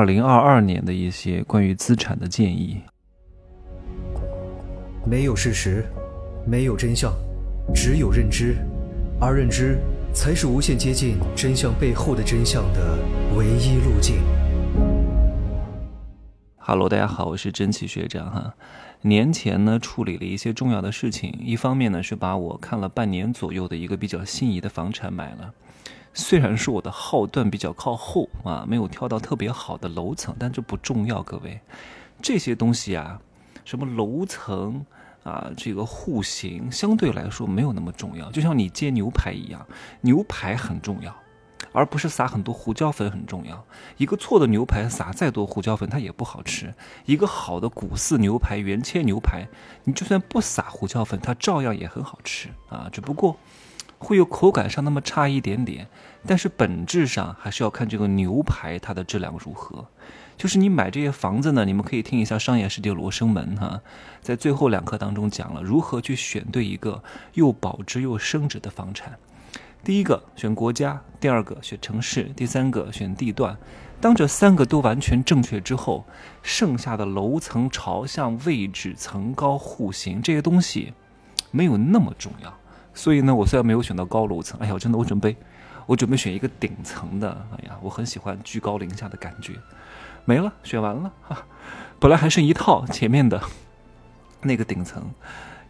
二零二二年的一些关于资产的建议。没有事实，没有真相，只有认知，而认知才是无限接近真相背后的真相的唯一路径。Hello，大家好，我是真奇学长哈。年前呢，处理了一些重要的事情，一方面呢是把我看了半年左右的一个比较心仪的房产买了。虽然说我的号段比较靠后啊，没有挑到特别好的楼层，但这不重要，各位，这些东西啊，什么楼层啊，这个户型相对来说没有那么重要，就像你煎牛排一样，牛排很重要。而不是撒很多胡椒粉很重要。一个错的牛排撒再多胡椒粉，它也不好吃。一个好的古四牛排、原切牛排，你就算不撒胡椒粉，它照样也很好吃啊。只不过会有口感上那么差一点点，但是本质上还是要看这个牛排它的质量如何。就是你买这些房子呢，你们可以听一下《商业世界罗生门》哈，在最后两课当中讲了如何去选对一个又保值又升值的房产。第一个选国家，第二个选城市，第三个选地段。当这三个都完全正确之后，剩下的楼层、朝向、位置、层高、户型这些东西没有那么重要。所以呢，我虽然没有选到高楼层，哎呀，我真的我准备，我准备选一个顶层的。哎呀，我很喜欢居高临下的感觉。没了，选完了哈，本来还剩一套前面的那个顶层。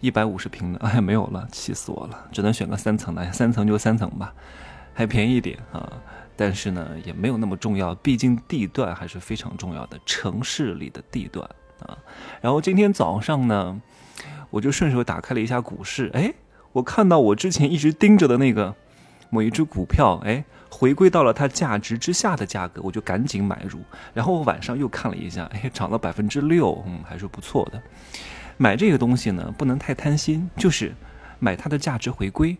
一百五十平的，哎呀，没有了，气死我了，只能选个三层的，三层就三层吧，还便宜一点啊，但是呢，也没有那么重要，毕竟地段还是非常重要的，城市里的地段啊。然后今天早上呢，我就顺手打开了一下股市，哎，我看到我之前一直盯着的那个某一只股票，哎，回归到了它价值之下的价格，我就赶紧买入。然后我晚上又看了一下，哎，涨了百分之六，嗯，还是不错的。买这个东西呢，不能太贪心，就是买它的价值回归。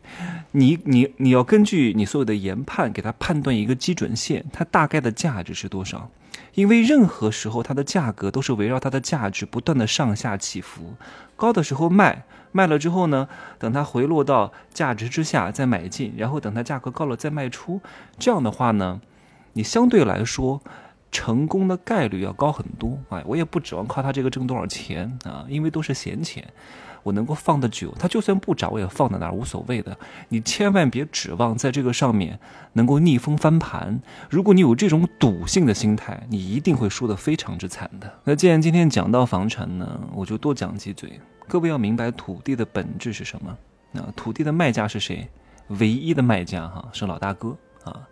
你你你要根据你所有的研判，给它判断一个基准线，它大概的价值是多少？因为任何时候它的价格都是围绕它的价值不断的上下起伏，高的时候卖，卖了之后呢，等它回落到价值之下再买进，然后等它价格高了再卖出。这样的话呢，你相对来说。成功的概率要高很多，哎，我也不指望靠它这个挣多少钱啊，因为都是闲钱，我能够放得久，它就算不涨我也放在那儿无所谓的。你千万别指望在这个上面能够逆风翻盘，如果你有这种赌性的心态，你一定会输得非常之惨的。那既然今天讲到房产呢，我就多讲几嘴。各位要明白土地的本质是什么？那，土地的卖家是谁？唯一的卖家哈是老大哥啊。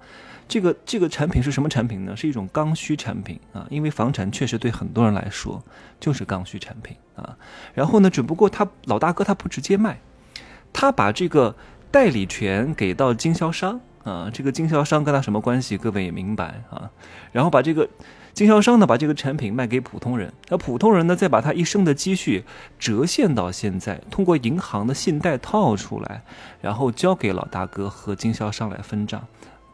这个这个产品是什么产品呢？是一种刚需产品啊，因为房产确实对很多人来说就是刚需产品啊。然后呢，只不过他老大哥他不直接卖，他把这个代理权给到经销商啊，这个经销商跟他什么关系？各位也明白啊。然后把这个经销商呢，把这个产品卖给普通人，那普通人呢，再把他一生的积蓄折现到现在，通过银行的信贷套出来，然后交给老大哥和经销商来分账。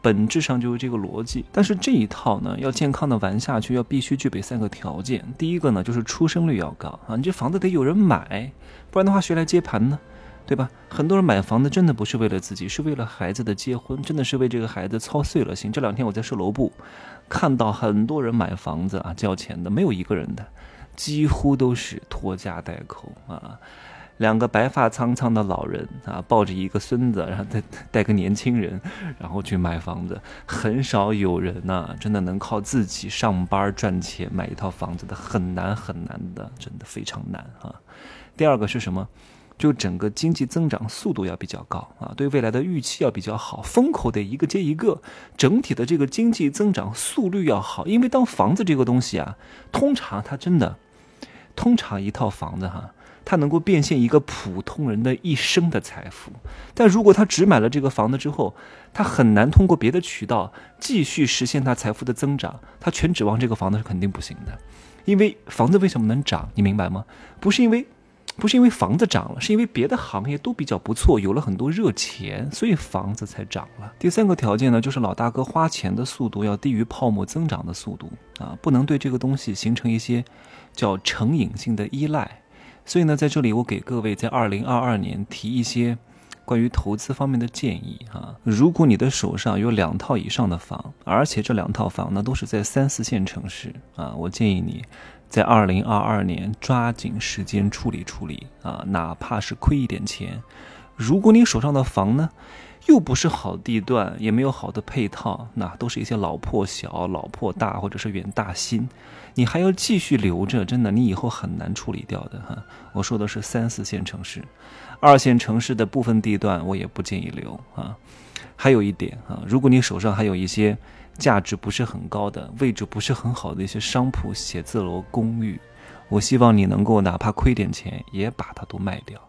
本质上就是这个逻辑，但是这一套呢，要健康的玩下去，要必须具备三个条件。第一个呢，就是出生率要高啊，你这房子得有人买，不然的话谁来接盘呢？对吧？很多人买房子真的不是为了自己，是为了孩子的结婚，真的是为这个孩子操碎了心。这两天我在售楼部看到很多人买房子啊，交钱的没有一个人的，几乎都是拖家带口啊。两个白发苍苍的老人啊，抱着一个孙子，然后带带个年轻人，然后去买房子。很少有人呐，真的能靠自己上班赚钱买一套房子的，很难很难的，真的非常难啊。第二个是什么？就整个经济增长速度要比较高啊，对未来的预期要比较好，风口得一个接一个，整体的这个经济增长速率要好。因为当房子这个东西啊，通常它真的，通常一套房子哈。他能够变现一个普通人的一生的财富，但如果他只买了这个房子之后，他很难通过别的渠道继续实现他财富的增长。他全指望这个房子是肯定不行的，因为房子为什么能涨？你明白吗？不是因为，不是因为房子涨了，是因为别的行业都比较不错，有了很多热钱，所以房子才涨了。第三个条件呢，就是老大哥花钱的速度要低于泡沫增长的速度啊，不能对这个东西形成一些叫成瘾性的依赖。所以呢，在这里我给各位在二零二二年提一些关于投资方面的建议啊。如果你的手上有两套以上的房，而且这两套房呢都是在三四线城市啊，我建议你在二零二二年抓紧时间处理处理啊，哪怕是亏一点钱。如果你手上的房呢，又不是好地段，也没有好的配套，那都是一些老破小、老破大，或者是远大新，你还要继续留着，真的，你以后很难处理掉的哈。我说的是三四线城市，二线城市的部分地段我也不建议留啊。还有一点啊，如果你手上还有一些价值不是很高的、位置不是很好的一些商铺、写字楼、公寓，我希望你能够哪怕亏点钱，也把它都卖掉。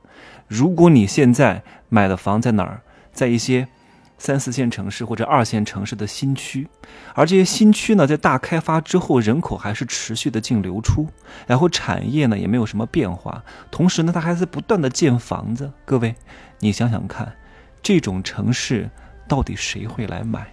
如果你现在买的房在哪儿，在一些三四线城市或者二线城市的新区，而这些新区呢，在大开发之后，人口还是持续的净流出，然后产业呢也没有什么变化，同时呢，它还在不断的建房子。各位，你想想看，这种城市到底谁会来买？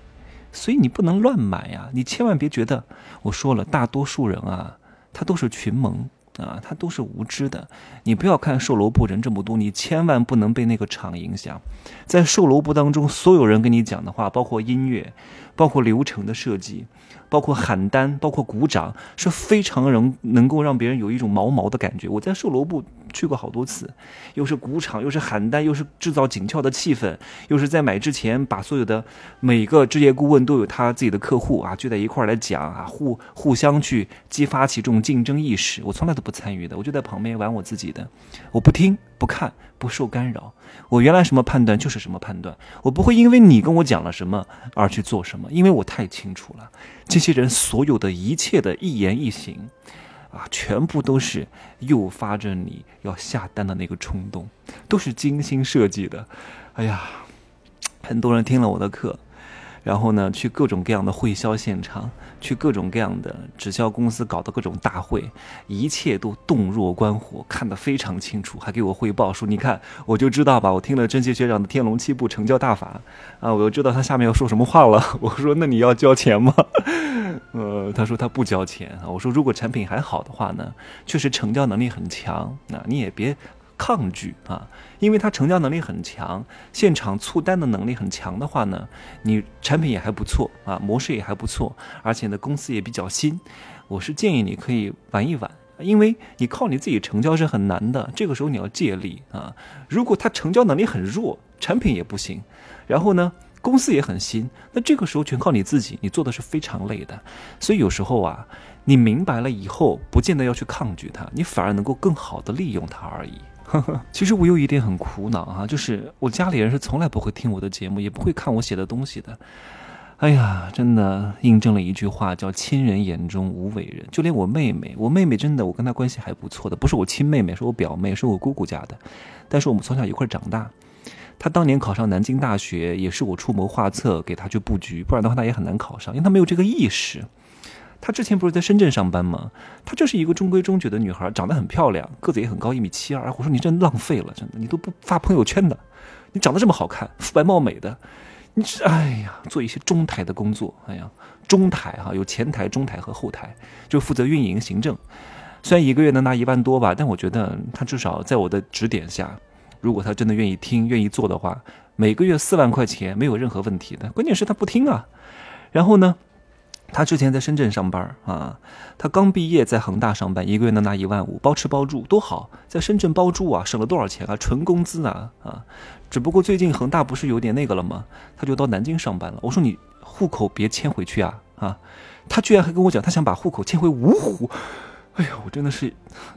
所以你不能乱买呀！你千万别觉得我说了，大多数人啊，他都是群蒙。啊，他都是无知的。你不要看售楼部人这么多，你千万不能被那个场影响。在售楼部当中，所有人跟你讲的话，包括音乐，包括流程的设计。包括喊单，包括鼓掌，是非常能能够让别人有一种毛毛的感觉。我在售楼部去过好多次，又是鼓场，又是喊单，又是制造紧俏的气氛，又是在买之前把所有的每个置业顾问都有他自己的客户啊聚在一块儿来讲啊，互互相去激发起这种竞争意识。我从来都不参与的，我就在旁边玩我自己的，我不听不看不受干扰。我原来什么判断就是什么判断，我不会因为你跟我讲了什么而去做什么，因为我太清楚了。这些人所有的一切的一言一行，啊，全部都是诱发着你要下单的那个冲动，都是精心设计的。哎呀，很多人听了我的课。然后呢，去各种各样的会销现场，去各种各样的直销公司搞的各种大会，一切都洞若观火，看得非常清楚，还给我汇报说：“你看，我就知道吧，我听了真奇学长的天龙七步成交大法，啊，我就知道他下面要说什么话了。”我说：“那你要交钱吗？”呃，他说他不交钱啊。我说：“如果产品还好的话呢，确实成交能力很强，那你也别。”抗拒啊，因为他成交能力很强，现场促单的能力很强的话呢，你产品也还不错啊，模式也还不错，而且呢公司也比较新，我是建议你可以玩一玩，因为你靠你自己成交是很难的，这个时候你要借力啊。如果他成交能力很弱，产品也不行，然后呢公司也很新，那这个时候全靠你自己，你做的是非常累的。所以有时候啊，你明白了以后，不见得要去抗拒它，你反而能够更好的利用它而已。呵 呵其实我有一点很苦恼哈，就是我家里人是从来不会听我的节目，也不会看我写的东西的。哎呀，真的印证了一句话，叫“亲人眼中无伟人”。就连我妹妹，我妹妹真的，我跟她关系还不错的，不是我亲妹妹，是我表妹，是我姑姑家的。但是我们从小一块长大。她当年考上南京大学，也是我出谋划策给她去布局，不然的话她也很难考上，因为她没有这个意识。她之前不是在深圳上班吗？她就是一个中规中矩的女孩，长得很漂亮，个子也很高，一米七二。我说你真浪费了，真的，你都不发朋友圈的，你长得这么好看，肤白貌美的，你这哎呀，做一些中台的工作，哎呀，中台哈，有前台、中台和后台，就负责运营、行政。虽然一个月能拿一万多吧，但我觉得她至少在我的指点下，如果他真的愿意听、愿意做的话，每个月四万块钱没有任何问题的。关键是他不听啊，然后呢？他之前在深圳上班啊，他刚毕业在恒大上班，一个月能拿一万五，包吃包住多好，在深圳包住啊，省了多少钱啊？纯工资啊啊！只不过最近恒大不是有点那个了吗？他就到南京上班了。我说你户口别迁回去啊啊！他居然还跟我讲，他想把户口迁回芜湖。哎呀，我真的是，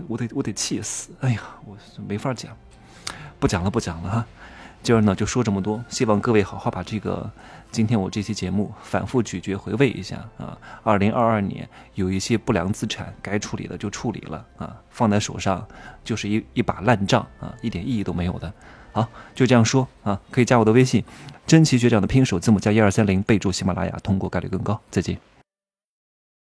我得我得气死！哎呀，我没法讲，不讲了不讲了哈。今儿呢就说这么多，希望各位好好把这个。今天我这期节目反复咀嚼回味一下啊，二零二二年有一些不良资产该处理的就处理了啊，放在手上就是一一把烂账啊，一点意义都没有的。好，就这样说啊，可以加我的微信，真奇学长的拼手字母加一二三零，备注喜马拉雅，通过概率更高。再见。